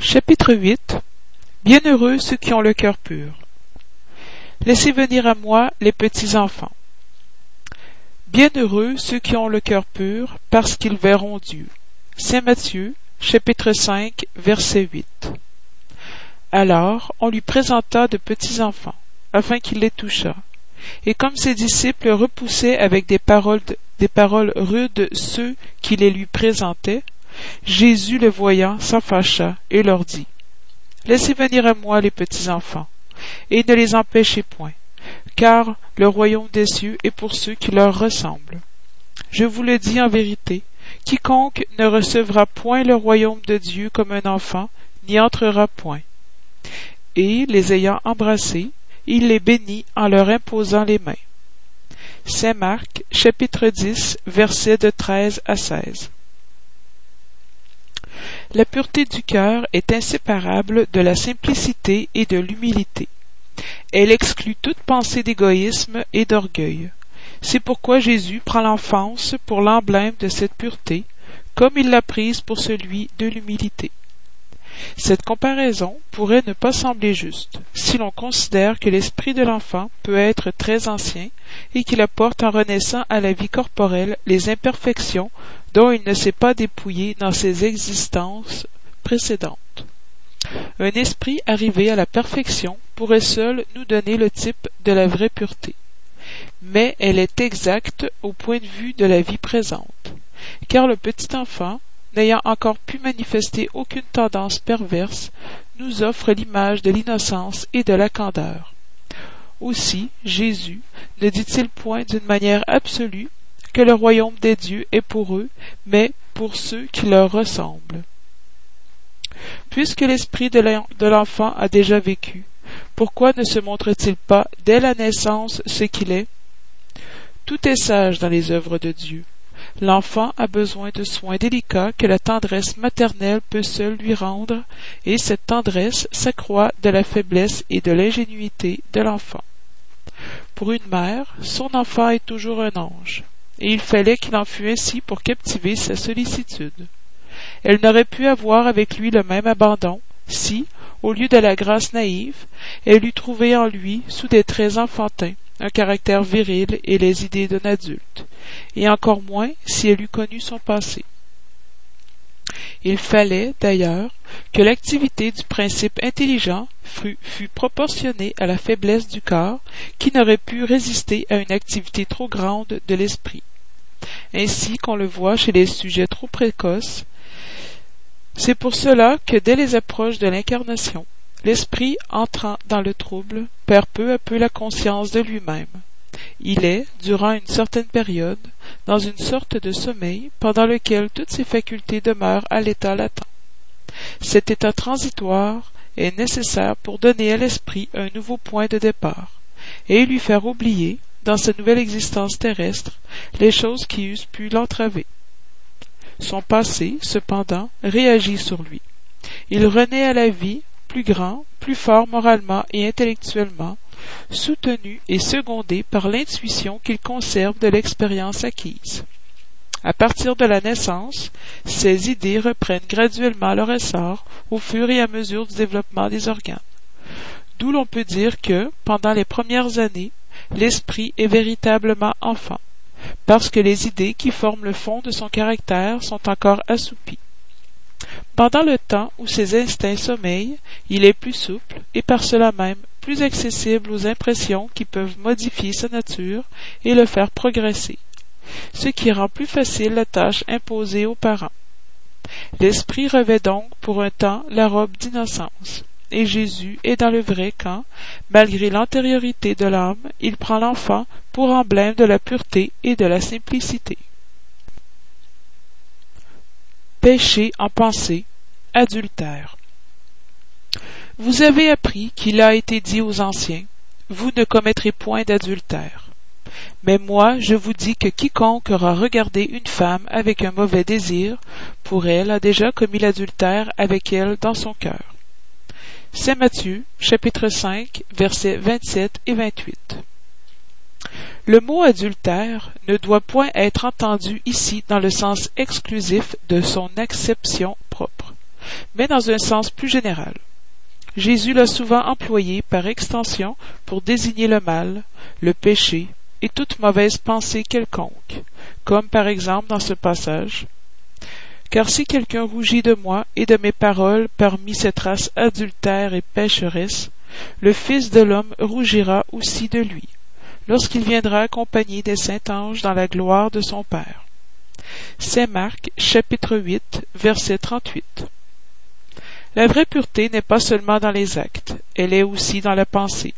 Chapitre 8 Bienheureux ceux qui ont le cœur pur. Laissez venir à moi les petits enfants. Bienheureux ceux qui ont le cœur pur, parce qu'ils verront Dieu. Saint Matthieu, chapitre 5, verset 8. Alors on lui présenta de petits enfants, afin qu'il les touchât. Et comme ses disciples repoussaient avec des paroles, des paroles rudes ceux qui les lui présentaient, Jésus les voyant s'enfâcha et leur dit Laissez venir à moi les petits enfants, et ne les empêchez point, car le royaume des cieux est pour ceux qui leur ressemblent. Je vous le dis en vérité, quiconque ne recevra point le royaume de Dieu comme un enfant n'y entrera point. Et, les ayant embrassés, il les bénit en leur imposant les mains. Saint Marc, chapitre 10, versets de 13 à 16. La pureté du cœur est inséparable de la simplicité et de l'humilité. Elle exclut toute pensée d'égoïsme et d'orgueil. C'est pourquoi Jésus prend l'enfance pour l'emblème de cette pureté, comme il l'a prise pour celui de l'humilité. Cette comparaison pourrait ne pas sembler juste, si l'on considère que l'esprit de l'enfant peut être très ancien et qu'il apporte en renaissant à la vie corporelle les imperfections dont il ne s'est pas dépouillé dans ses existences précédentes. Un esprit arrivé à la perfection pourrait seul nous donner le type de la vraie pureté. Mais elle est exacte au point de vue de la vie présente, car le petit enfant, n'ayant encore pu manifester aucune tendance perverse, nous offre l'image de l'innocence et de la candeur. Aussi, Jésus ne dit-il point d'une manière absolue que le royaume des dieux est pour eux, mais pour ceux qui leur ressemblent. Puisque l'esprit de l'enfant a déjà vécu, pourquoi ne se montre-t-il pas dès la naissance ce qu'il est? Tout est sage dans les œuvres de Dieu. L'enfant a besoin de soins délicats que la tendresse maternelle peut seule lui rendre, et cette tendresse s'accroît de la faiblesse et de l'ingénuité de l'enfant. Pour une mère, son enfant est toujours un ange et il fallait qu'il en fût ainsi pour captiver sa sollicitude. Elle n'aurait pu avoir avec lui le même abandon si, au lieu de la grâce naïve, elle eût trouvé en lui, sous des traits enfantins, un caractère viril et les idées d'un adulte, et encore moins si elle eût connu son passé. Il fallait, d'ailleurs, que l'activité du principe intelligent fût, proportionnée à la faiblesse du corps, qui n'aurait pu résister à une activité trop grande de l'esprit. Ainsi qu'on le voit chez les sujets trop précoces, c'est pour cela que dès les approches de l'incarnation, l'esprit entrant dans le trouble perd peu à peu la conscience de lui-même. Il est, durant une certaine période, dans une sorte de sommeil pendant lequel toutes ses facultés demeurent à l'état latent. Cet état transitoire est nécessaire pour donner à l'esprit un nouveau point de départ, et lui faire oublier, dans sa nouvelle existence terrestre, les choses qui eussent pu l'entraver. Son passé, cependant, réagit sur lui. Il renaît à la vie, plus grand, plus fort moralement et intellectuellement, soutenu et secondé par l'intuition qu'il conserve de l'expérience acquise. À partir de la naissance, ces idées reprennent graduellement leur essor au fur et à mesure du développement des organes. D'où l'on peut dire que, pendant les premières années, l'esprit est véritablement enfant, parce que les idées qui forment le fond de son caractère sont encore assoupies. Pendant le temps où ses instincts sommeillent, il est plus souple et par cela même plus accessible aux impressions qui peuvent modifier sa nature et le faire progresser, ce qui rend plus facile la tâche imposée aux parents. L'esprit revêt donc pour un temps la robe d'innocence, et Jésus est dans le vrai quand, malgré l'antériorité de l'âme, il prend l'enfant pour emblème de la pureté et de la simplicité. Péché en pensée, adultère. Vous avez appris qu'il a été dit aux anciens, Vous ne commettrez point d'adultère. Mais moi, je vous dis que quiconque aura regardé une femme avec un mauvais désir, pour elle a déjà commis l'adultère avec elle dans son cœur. Saint Matthieu, chapitre 5, versets 27 et 28. Le mot adultère ne doit point être entendu ici dans le sens exclusif de son acception propre. mais dans un sens plus général. Jésus l'a souvent employé par extension pour désigner le mal, le péché et toute mauvaise pensée quelconque, comme par exemple dans ce passage. Car si quelqu'un rougit de moi et de mes paroles parmi cette race adultère et pécheresse, le Fils de l'homme rougira aussi de lui, lorsqu'il viendra accompagné des saints anges dans la gloire de son Père. C'est Marc chapitre 8 verset 38. La vraie pureté n'est pas seulement dans les actes, elle est aussi dans la pensée.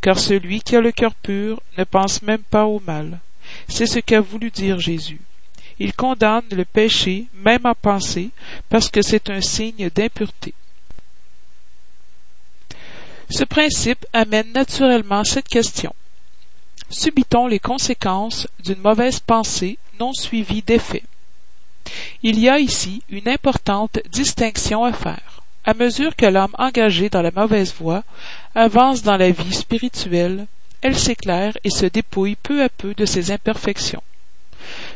Car celui qui a le cœur pur ne pense même pas au mal. C'est ce qu'a voulu dire Jésus. Il condamne le péché, même en pensée, parce que c'est un signe d'impureté. Ce principe amène naturellement cette question. Subit-on les conséquences d'une mauvaise pensée non suivie d'effet? Il y a ici une importante distinction à faire. À mesure que l'homme engagé dans la mauvaise voie avance dans la vie spirituelle, elle s'éclaire et se dépouille peu à peu de ses imperfections,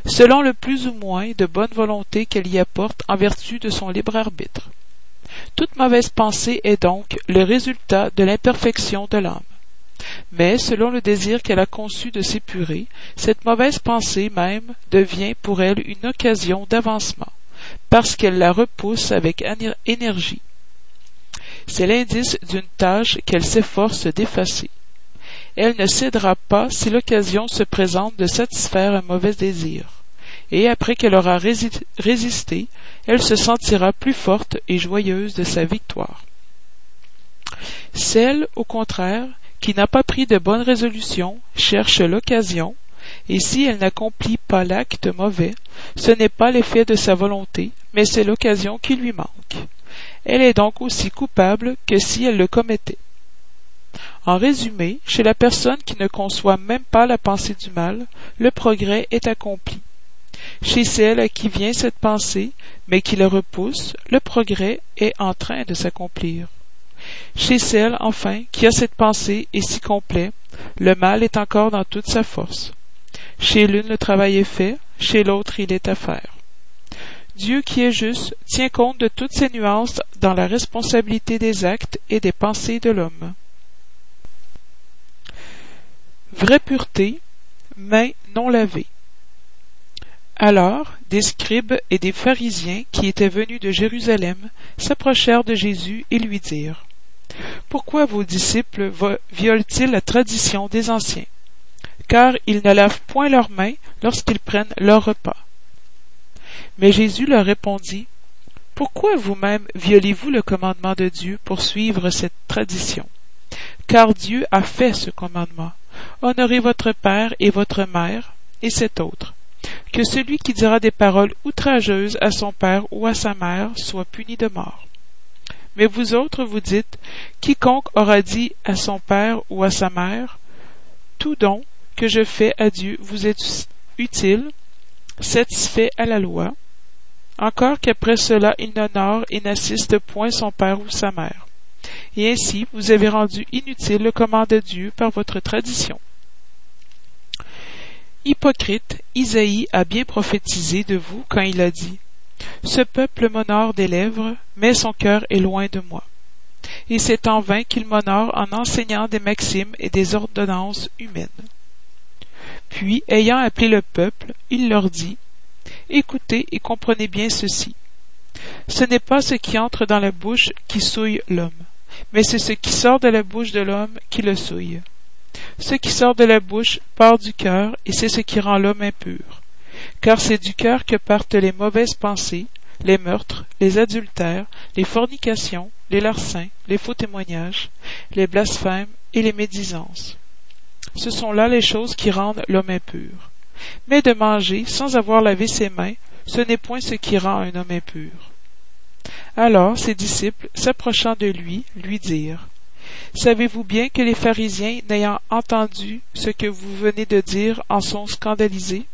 selon le plus ou moins de bonne volonté qu'elle y apporte en vertu de son libre arbitre. Toute mauvaise pensée est donc le résultat de l'imperfection de l'homme. Mais selon le désir qu'elle a conçu de s'épurer, cette mauvaise pensée même devient pour elle une occasion d'avancement, parce qu'elle la repousse avec énergie. C'est l'indice d'une tâche qu'elle s'efforce d'effacer. Elle ne cédera pas si l'occasion se présente de satisfaire un mauvais désir, et après qu'elle aura résisté, elle se sentira plus forte et joyeuse de sa victoire. Celle, au contraire, qui n'a pas pris de bonnes résolutions cherche l'occasion, et si elle n'accomplit pas l'acte mauvais, ce n'est pas l'effet de sa volonté, mais c'est l'occasion qui lui manque. Elle est donc aussi coupable que si elle le commettait. En résumé, chez la personne qui ne conçoit même pas la pensée du mal, le progrès est accompli. Chez celle à qui vient cette pensée, mais qui la repousse, le progrès est en train de s'accomplir. Chez celle, enfin, qui a cette pensée et si complet, le mal est encore dans toute sa force. Chez l'une le travail est fait, chez l'autre il est à faire. Dieu qui est juste tient compte de toutes ces nuances dans la responsabilité des actes et des pensées de l'homme. Vraie pureté, main non lavée. Alors des scribes et des pharisiens qui étaient venus de Jérusalem s'approchèrent de Jésus et lui dirent pourquoi vos disciples violent-ils la tradition des anciens? Car ils ne lavent point leurs mains lorsqu'ils prennent leur repas. Mais Jésus leur répondit Pourquoi vous-même violez-vous le commandement de Dieu pour suivre cette tradition? Car Dieu a fait ce commandement. Honorez votre père et votre mère, et cet autre. Que celui qui dira des paroles outrageuses à son père ou à sa mère soit puni de mort. Mais vous autres, vous dites, quiconque aura dit à son père ou à sa mère, tout don que je fais à Dieu vous est utile, satisfait à la loi, encore qu'après cela il n'honore et n'assiste point son père ou sa mère. Et ainsi vous avez rendu inutile le commande de Dieu par votre tradition. Hypocrite, Isaïe a bien prophétisé de vous quand il a dit ce peuple m'honore des lèvres, mais son cœur est loin de moi. Et c'est en vain qu'il m'honore en enseignant des maximes et des ordonnances humaines. Puis, ayant appelé le peuple, il leur dit, Écoutez et comprenez bien ceci. Ce n'est pas ce qui entre dans la bouche qui souille l'homme, mais c'est ce qui sort de la bouche de l'homme qui le souille. Ce qui sort de la bouche part du cœur, et c'est ce qui rend l'homme impur car c'est du cœur que partent les mauvaises pensées, les meurtres, les adultères, les fornications, les larcins, les faux témoignages, les blasphèmes et les médisances. Ce sont là les choses qui rendent l'homme impur. Mais de manger sans avoir lavé ses mains, ce n'est point ce qui rend un homme impur. Alors ses disciples, s'approchant de lui, lui dirent Savez-vous bien que les pharisiens, n'ayant entendu ce que vous venez de dire, en sont scandalisés?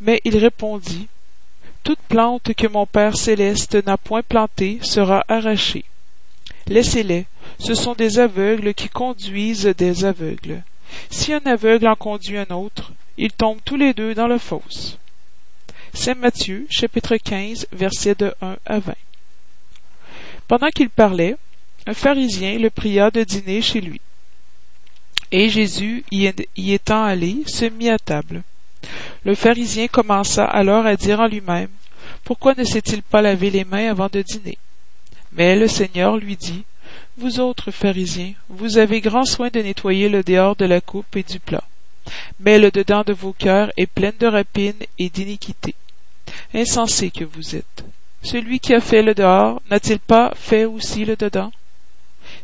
Mais il répondit Toute plante que mon Père céleste n'a point plantée sera arrachée. Laissez-les, ce sont des aveugles qui conduisent des aveugles. Si un aveugle en conduit un autre, ils tombent tous les deux dans la fosse. Saint Matthieu, chapitre 15, versets de 1 à 20. Pendant qu'il parlait, un pharisien le pria de dîner chez lui. Et Jésus, y étant allé, se mit à table. Le pharisien commença alors à dire en lui-même, Pourquoi ne s'est-il pas lavé les mains avant de dîner? Mais le Seigneur lui dit, Vous autres pharisiens, vous avez grand soin de nettoyer le dehors de la coupe et du plat. Mais le dedans de vos cœurs est plein de rapines et d'iniquité. Insensé que vous êtes. Celui qui a fait le dehors n'a-t-il pas fait aussi le dedans?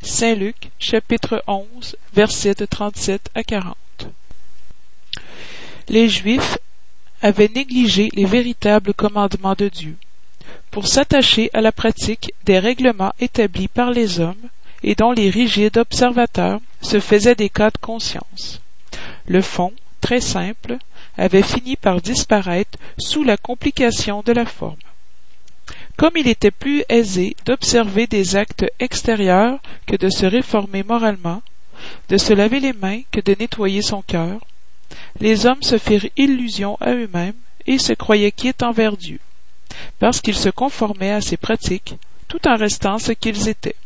Saint Luc, chapitre 11, versets de 37 à 40. Les Juifs avaient négligé les véritables commandements de Dieu pour s'attacher à la pratique des règlements établis par les hommes et dont les rigides observateurs se faisaient des cas de conscience. Le fond, très simple, avait fini par disparaître sous la complication de la forme. Comme il était plus aisé d'observer des actes extérieurs que de se réformer moralement, de se laver les mains que de nettoyer son cœur, les hommes se firent illusion à eux-mêmes et se croyaient quittes envers Dieu, parce qu'ils se conformaient à ses pratiques, tout en restant ce qu'ils étaient.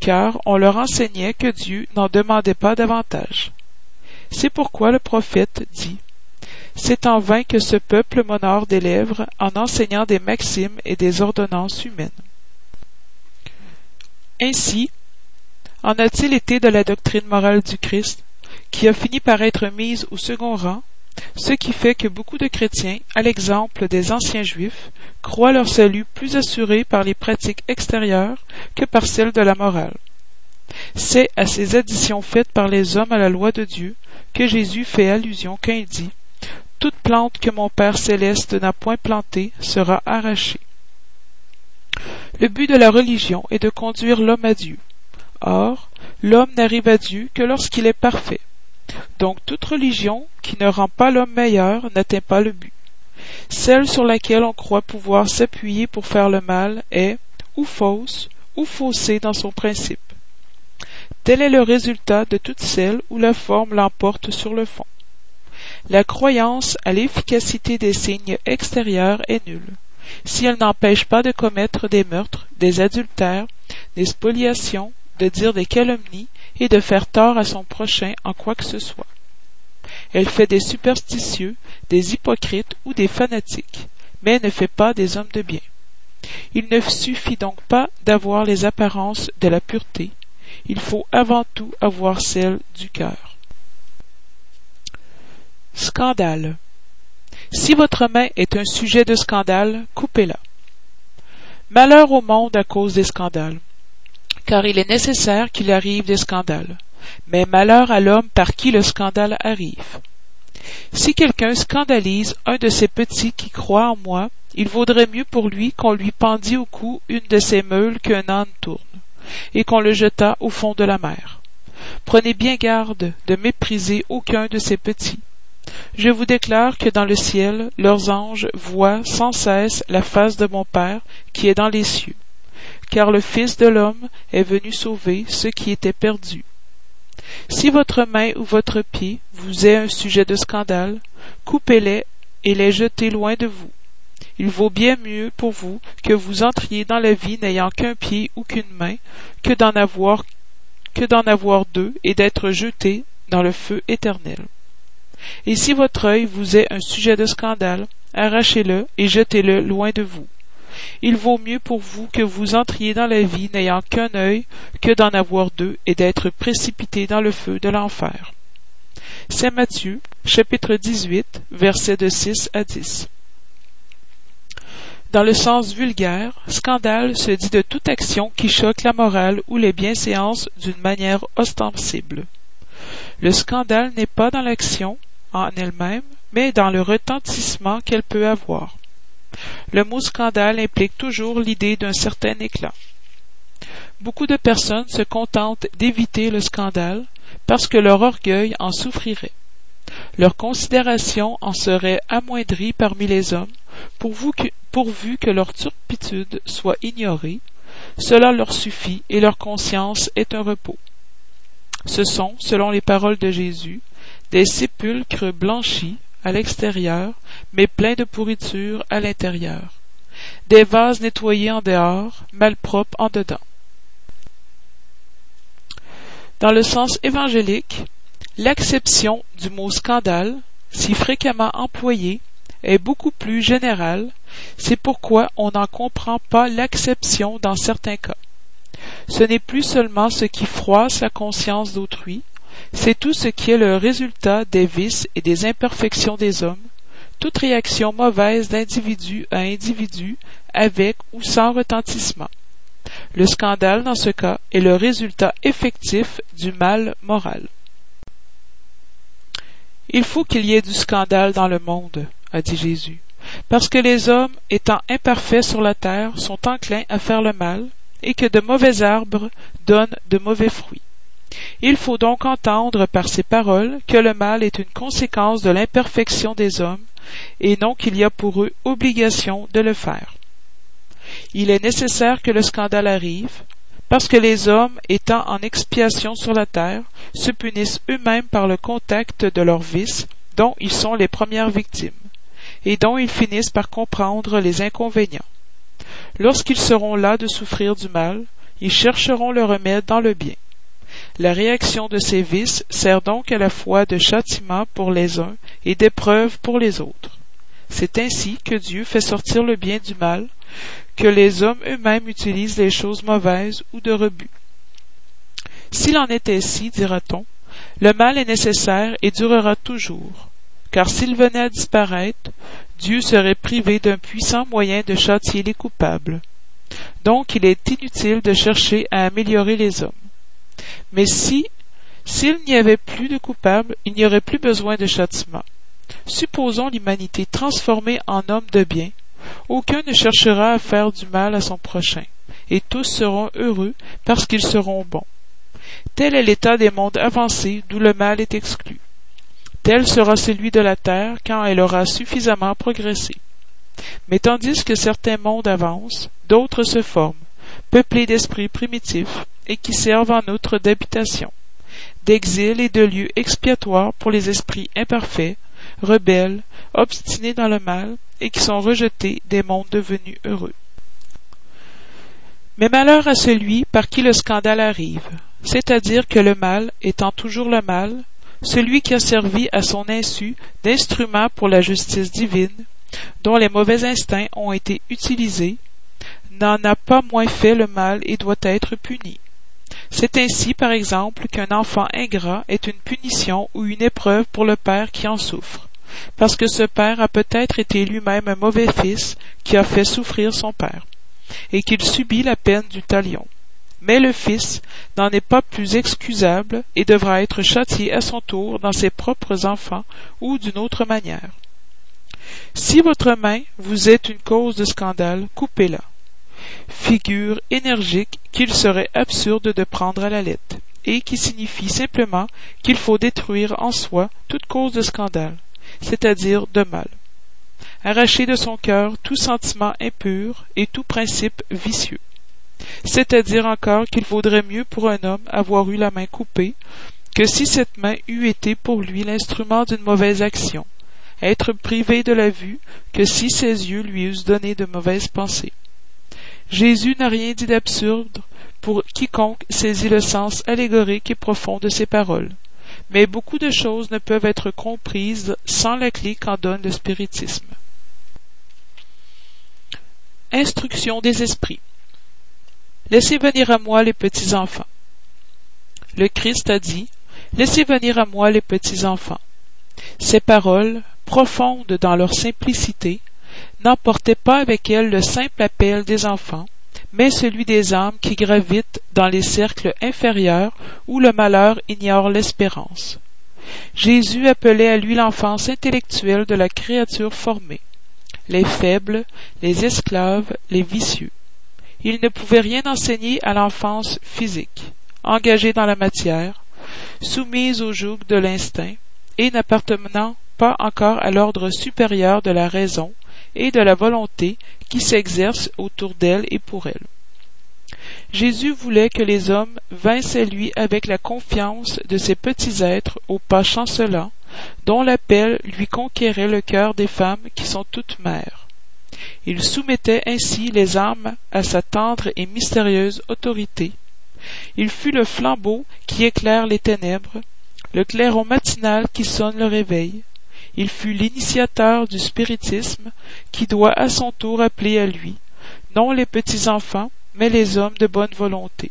Car on leur enseignait que Dieu n'en demandait pas davantage. C'est pourquoi le prophète dit c'est en vain que ce peuple m'honore des lèvres en enseignant des maximes et des ordonnances humaines. Ainsi, en a-t-il été de la doctrine morale du Christ, qui a fini par être mise au second rang, ce qui fait que beaucoup de chrétiens, à l'exemple des anciens juifs, croient leur salut plus assuré par les pratiques extérieures que par celles de la morale. C'est à ces additions faites par les hommes à la loi de Dieu que Jésus fait allusion quand il dit toute plante que mon Père céleste n'a point plantée sera arrachée. Le but de la religion est de conduire l'homme à Dieu. Or, l'homme n'arrive à Dieu que lorsqu'il est parfait. Donc toute religion qui ne rend pas l'homme meilleur n'atteint pas le but. Celle sur laquelle on croit pouvoir s'appuyer pour faire le mal est ou fausse ou faussée dans son principe. Tel est le résultat de toute celle où la forme l'emporte sur le fond. La croyance à l'efficacité des signes extérieurs est nulle, si elle n'empêche pas de commettre des meurtres, des adultères, des spoliations, de dire des calomnies et de faire tort à son prochain en quoi que ce soit. Elle fait des superstitieux, des hypocrites ou des fanatiques, mais ne fait pas des hommes de bien. Il ne suffit donc pas d'avoir les apparences de la pureté, il faut avant tout avoir celles du cœur. Scandale. Si votre main est un sujet de scandale, coupez-la. Malheur au monde à cause des scandales, car il est nécessaire qu'il arrive des scandales, mais malheur à l'homme par qui le scandale arrive. Si quelqu'un scandalise un de ces petits qui croient en moi, il vaudrait mieux pour lui qu'on lui pendît au cou une de ces meules qu'un âne tourne, et qu'on le jetât au fond de la mer. Prenez bien garde de mépriser aucun de ces petits, je vous déclare que dans le ciel leurs anges voient sans cesse la face de mon Père qui est dans les cieux, car le Fils de l'homme est venu sauver ceux qui étaient perdus. Si votre main ou votre pied vous est un sujet de scandale, coupez-les et les jetez loin de vous. Il vaut bien mieux pour vous que vous entriez dans la vie n'ayant qu'un pied ou qu'une main, que d'en avoir que d'en avoir deux et d'être jeté dans le feu éternel. Et si votre œil vous est un sujet de scandale, arrachez-le et jetez-le loin de vous. Il vaut mieux pour vous que vous entriez dans la vie n'ayant qu'un œil que d'en avoir deux et d'être précipité dans le feu de l'enfer. Saint Matthieu, chapitre 18, versets de 6 à 10. Dans le sens vulgaire, scandale se dit de toute action qui choque la morale ou les bienséances d'une manière ostensible. Le scandale n'est pas dans l'action, en elle-même, mais dans le retentissement qu'elle peut avoir. Le mot scandale implique toujours l'idée d'un certain éclat. Beaucoup de personnes se contentent d'éviter le scandale parce que leur orgueil en souffrirait. Leur considération en serait amoindrie parmi les hommes pourvu que, pourvu que leur turpitude soit ignorée, cela leur suffit et leur conscience est un repos. Ce sont, selon les paroles de Jésus, des sépulcres blanchis, à l'extérieur, mais pleins de pourriture à l'intérieur. Des vases nettoyés en dehors, malpropres en dedans. Dans le sens évangélique, l'acception du mot scandale, si fréquemment employé, est beaucoup plus générale, c'est pourquoi on n'en comprend pas l'acception dans certains cas. Ce n'est plus seulement ce qui froisse la conscience d'autrui, c'est tout ce qui est le résultat des vices et des imperfections des hommes, toute réaction mauvaise d'individu à individu, avec ou sans retentissement. Le scandale, dans ce cas, est le résultat effectif du mal moral. Il faut qu'il y ait du scandale dans le monde, a dit Jésus, parce que les hommes, étant imparfaits sur la terre, sont enclins à faire le mal, et que de mauvais arbres donnent de mauvais fruits. Il faut donc entendre par ces paroles que le mal est une conséquence de l'imperfection des hommes, et non qu'il y a pour eux obligation de le faire. Il est nécessaire que le scandale arrive, parce que les hommes, étant en expiation sur la terre, se punissent eux-mêmes par le contact de leurs vices, dont ils sont les premières victimes, et dont ils finissent par comprendre les inconvénients. Lorsqu'ils seront là de souffrir du mal, ils chercheront le remède dans le bien. La réaction de ces vices sert donc à la fois de châtiment pour les uns et d'épreuve pour les autres. C'est ainsi que Dieu fait sortir le bien du mal, que les hommes eux-mêmes utilisent les choses mauvaises ou de rebut. S'il en est ainsi, dira-t-on, le mal est nécessaire et durera toujours, car s'il venait à disparaître, Dieu serait privé d'un puissant moyen de châtier les coupables. Donc il est inutile de chercher à améliorer les hommes. Mais si, s'il n'y avait plus de coupables, il n'y aurait plus besoin de châtiment. Supposons l'humanité transformée en homme de bien, aucun ne cherchera à faire du mal à son prochain, et tous seront heureux parce qu'ils seront bons. Tel est l'état des mondes avancés d'où le mal est exclu. Tel sera celui de la terre quand elle aura suffisamment progressé. Mais tandis que certains mondes avancent, d'autres se forment, peuplés d'esprits primitifs, et qui servent en outre d'habitation, d'exil et de lieu expiatoire pour les esprits imparfaits, rebelles, obstinés dans le mal, et qui sont rejetés des mondes devenus heureux. Mais malheur à celui par qui le scandale arrive, c'est-à-dire que le mal, étant toujours le mal, celui qui a servi à son insu d'instrument pour la justice divine, dont les mauvais instincts ont été utilisés, n'en a pas moins fait le mal et doit être puni. C'est ainsi, par exemple, qu'un enfant ingrat est une punition ou une épreuve pour le père qui en souffre, parce que ce père a peut-être été lui-même un mauvais fils qui a fait souffrir son père, et qu'il subit la peine du talion. Mais le fils n'en est pas plus excusable et devra être châtié à son tour dans ses propres enfants ou d'une autre manière. Si votre main vous est une cause de scandale, coupez-la. Figure énergique qu'il serait absurde de prendre à la lettre, et qui signifie simplement qu'il faut détruire en soi toute cause de scandale, c'est-à-dire de mal. Arracher de son cœur tout sentiment impur et tout principe vicieux c'est-à-dire encore qu'il vaudrait mieux pour un homme avoir eu la main coupée que si cette main eût été pour lui l'instrument d'une mauvaise action, être privé de la vue que si ses yeux lui eussent donné de mauvaises pensées. Jésus n'a rien dit d'absurde pour quiconque saisit le sens allégorique et profond de ses paroles, mais beaucoup de choses ne peuvent être comprises sans la clé qu'en donne le spiritisme. Instruction des esprits. Laissez venir à moi les petits enfants. Le Christ a dit, Laissez venir à moi les petits enfants. Ces paroles, profondes dans leur simplicité, n'emportaient pas avec elles le simple appel des enfants, mais celui des âmes qui gravitent dans les cercles inférieurs où le malheur ignore l'espérance. Jésus appelait à lui l'enfance intellectuelle de la créature formée, les faibles, les esclaves, les vicieux il ne pouvait rien enseigner à l'enfance physique, engagée dans la matière, soumise au joug de l'instinct, et n'appartenant pas encore à l'ordre supérieur de la raison et de la volonté qui s'exerce autour d'elle et pour elle. Jésus voulait que les hommes vinssent à lui avec la confiance de ces petits êtres aux pas chancelants, dont l'appel lui conquérait le cœur des femmes qui sont toutes mères. Il soumettait ainsi les âmes à sa tendre et mystérieuse autorité. Il fut le flambeau qui éclaire les ténèbres, le clairon matinal qui sonne le réveil. Il fut l'initiateur du spiritisme qui doit à son tour appeler à lui, non les petits enfants, mais les hommes de bonne volonté.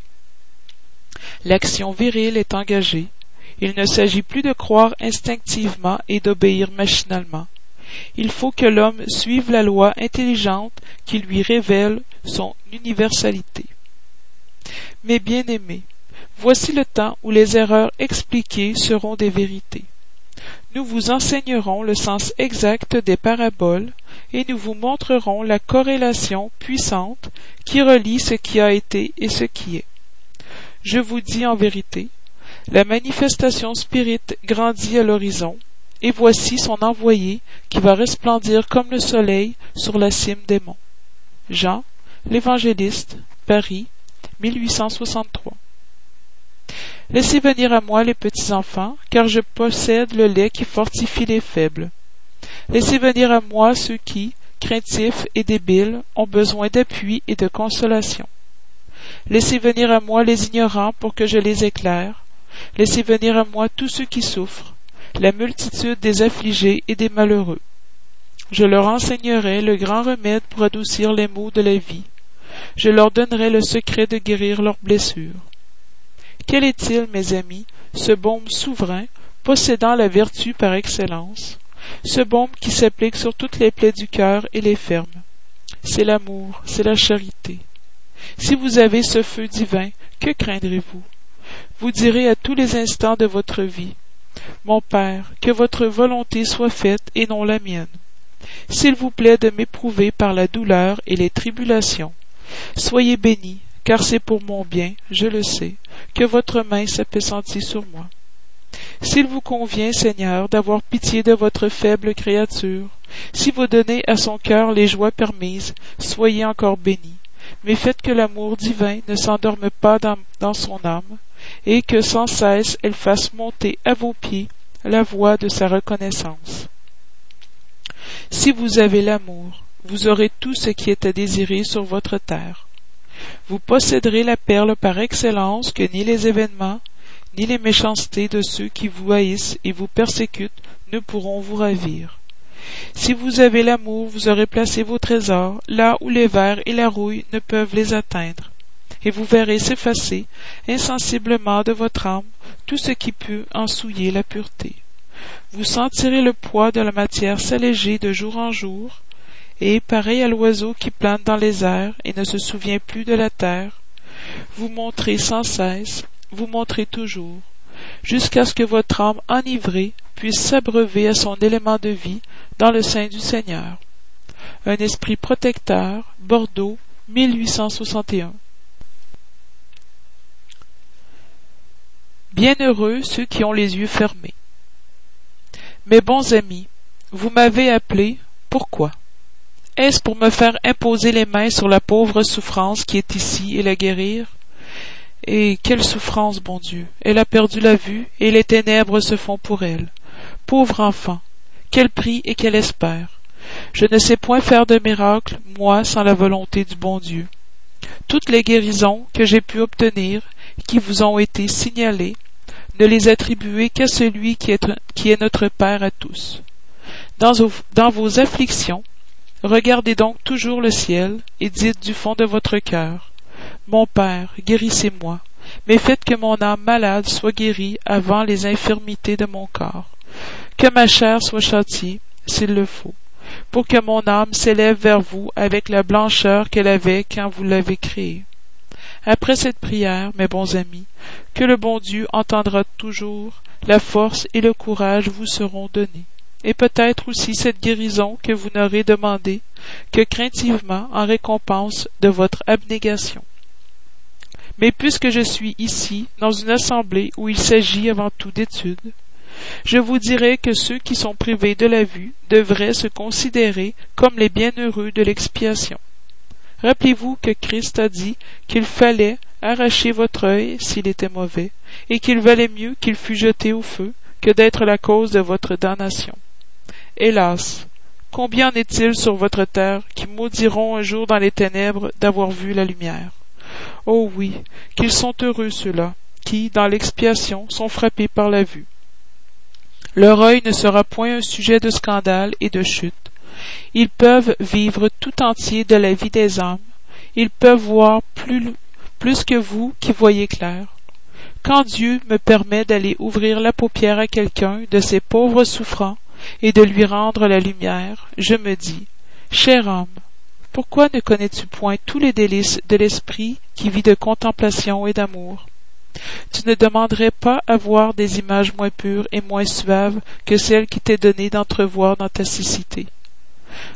L'action virile est engagée. Il ne s'agit plus de croire instinctivement et d'obéir machinalement. Il faut que l'homme suive la loi intelligente qui lui révèle son universalité. Mes bien-aimés, voici le temps où les erreurs expliquées seront des vérités. Nous vous enseignerons le sens exact des paraboles et nous vous montrerons la corrélation puissante qui relie ce qui a été et ce qui est. Je vous dis en vérité, la manifestation spirite grandit à l'horizon, et voici son envoyé qui va resplendir comme le soleil sur la cime des monts. Jean, l'évangéliste, Paris, 1863. Laissez venir à moi les petits enfants, car je possède le lait qui fortifie les faibles. Laissez venir à moi ceux qui, craintifs et débiles, ont besoin d'appui et de consolation. Laissez venir à moi les ignorants pour que je les éclaire. Laissez venir à moi tous ceux qui souffrent, la multitude des affligés et des malheureux. Je leur enseignerai le grand remède pour adoucir les maux de la vie. Je leur donnerai le secret de guérir leurs blessures. Quel est-il, mes amis, ce baume souverain, possédant la vertu par excellence, ce baume qui s'applique sur toutes les plaies du cœur et les ferme? C'est l'amour, c'est la charité. Si vous avez ce feu divin, que craindrez-vous? Vous direz à tous les instants de votre vie, Mon Père, que votre volonté soit faite et non la mienne. S'il vous plaît de m'éprouver par la douleur et les tribulations, soyez béni, car c'est pour mon bien, je le sais, que votre main s'appessentit sur moi. S'il vous convient, Seigneur, d'avoir pitié de votre faible créature, si vous donnez à son cœur les joies permises, soyez encore béni, mais faites que l'amour divin ne s'endorme pas dans, dans son âme, et que sans cesse elle fasse monter à vos pieds la voix de sa reconnaissance. Si vous avez l'amour, vous aurez tout ce qui est à désirer sur votre terre. Vous posséderez la perle par excellence que ni les événements, ni les méchancetés de ceux qui vous haïssent et vous persécutent ne pourront vous ravir. Si vous avez l'amour, vous aurez placé vos trésors là où les vers et la rouille ne peuvent les atteindre, et vous verrez s'effacer insensiblement de votre âme tout ce qui peut en souiller la pureté. Vous sentirez le poids de la matière s'alléger de jour en jour, et, pareil à l'oiseau qui plane dans les airs et ne se souvient plus de la terre, vous montrez sans cesse, vous montrez toujours, jusqu'à ce que votre âme enivrée puisse s'abreuver à son élément de vie dans le sein du Seigneur. Un esprit protecteur, Bordeaux, 1861. Bienheureux ceux qui ont les yeux fermés. Mes bons amis, vous m'avez appelé, pourquoi? Est-ce pour me faire imposer les mains sur la pauvre souffrance qui est ici et la guérir? Et quelle souffrance, bon Dieu. Elle a perdu la vue, et les ténèbres se font pour elle. Pauvre enfant. Quel prix et quel espère. Je ne sais point faire de miracle, moi, sans la volonté du bon Dieu. Toutes les guérisons que j'ai pu obtenir, qui vous ont été signalées, ne les attribuez qu'à celui qui est, notre Père à tous. Dans vos afflictions, Regardez donc toujours le ciel, et dites du fond de votre cœur. Mon Père, guérissez-moi, mais faites que mon âme malade soit guérie avant les infirmités de mon corps, que ma chair soit châtiée, s'il le faut, pour que mon âme s'élève vers vous avec la blancheur qu'elle avait quand vous l'avez créée. Après cette prière, mes bons amis, que le bon Dieu entendra toujours, la force et le courage vous seront donnés et peut-être aussi cette guérison que vous n'aurez demandée que craintivement en récompense de votre abnégation. Mais puisque je suis ici, dans une assemblée où il s'agit avant tout d'études, je vous dirai que ceux qui sont privés de la vue devraient se considérer comme les bienheureux de l'expiation. Rappelez-vous que Christ a dit qu'il fallait arracher votre œil s'il était mauvais, et qu'il valait mieux qu'il fût jeté au feu que d'être la cause de votre damnation. Hélas, combien en est-il sur votre terre qui maudiront un jour dans les ténèbres d'avoir vu la lumière? Oh oui, qu'ils sont heureux ceux-là, qui, dans l'expiation, sont frappés par la vue. Leur œil ne sera point un sujet de scandale et de chute. Ils peuvent vivre tout entier de la vie des âmes. Ils peuvent voir plus, plus que vous qui voyez clair. Quand Dieu me permet d'aller ouvrir la paupière à quelqu'un de ces pauvres souffrants et de lui rendre la lumière, je me dis, cher homme, pourquoi ne connais-tu point tous les délices de l'esprit qui vit de contemplation et d'amour? Tu ne demanderais pas à voir des images moins pures et moins suaves que celles qui t'est donné d'entrevoir dans ta cécité.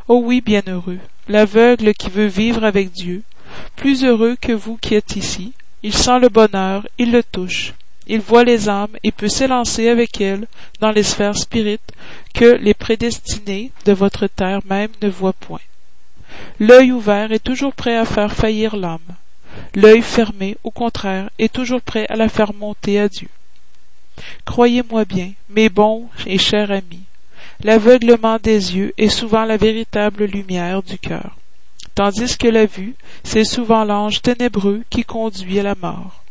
Oh oui, bienheureux, l'aveugle qui veut vivre avec Dieu, plus heureux que vous qui êtes ici, il sent le bonheur, il le touche, il voit les âmes et peut s'élancer avec elles dans les sphères spirites que les prédestinés de votre terre même ne voient point. L'œil ouvert est toujours prêt à faire faillir l'âme. L'œil fermé, au contraire, est toujours prêt à la faire monter à Dieu. Croyez-moi bien, mes bons et chers amis, l'aveuglement des yeux est souvent la véritable lumière du cœur, tandis que la vue, c'est souvent l'ange ténébreux qui conduit à la mort.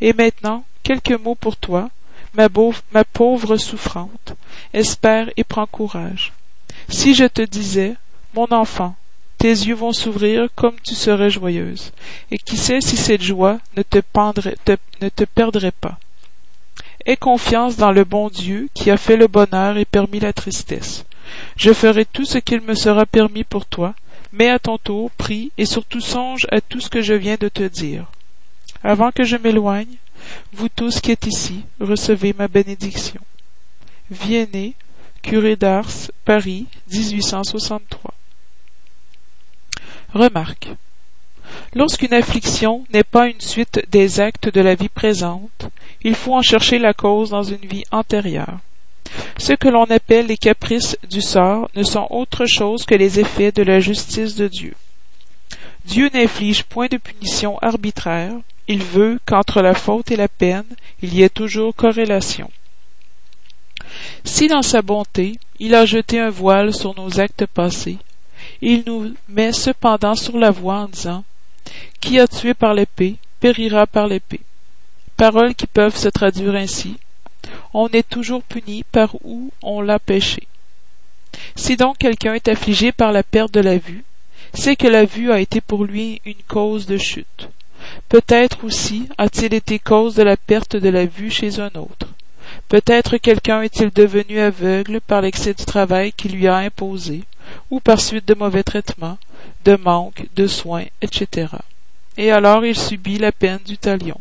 Et maintenant, quelques mots pour toi, ma, pauvre souffrante, espère et prends courage. Si je te disais, mon enfant, tes yeux vont s'ouvrir comme tu serais joyeuse, et qui sait si cette joie ne te, ne te perdrait pas. Aie confiance dans le bon Dieu qui a fait le bonheur et permis la tristesse. Je ferai tout ce qu'il me sera permis pour toi, mais à ton tour, prie et surtout songe à tout ce que je viens de te dire. Avant que je m'éloigne, vous tous qui êtes ici, recevez ma bénédiction. Viennet, curé d'Ars, Paris, 1863. Remarque. Lorsqu'une affliction n'est pas une suite des actes de la vie présente, il faut en chercher la cause dans une vie antérieure. Ce que l'on appelle les caprices du sort ne sont autre chose que les effets de la justice de Dieu. Dieu n'inflige point de punition arbitraire, il veut qu'entre la faute et la peine il y ait toujours corrélation. Si dans sa bonté il a jeté un voile sur nos actes passés, il nous met cependant sur la voie en disant Qui a tué par l'épée périra par l'épée. Paroles qui peuvent se traduire ainsi On est toujours puni par où on l'a péché. Si donc quelqu'un est affligé par la perte de la vue, c'est que la vue a été pour lui une cause de chute. Peut-être aussi a-t-il été cause de la perte de la vue chez un autre. Peut-être quelqu'un est-il devenu aveugle par l'excès du travail qui lui a imposé, ou par suite de mauvais traitements, de manque de soins, etc. Et alors il subit la peine du talion.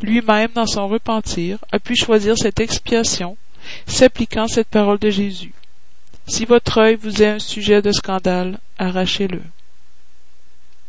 Lui-même, dans son repentir, a pu choisir cette expiation, s'appliquant cette parole de Jésus. Si votre œil vous est un sujet de scandale, arrachez-le.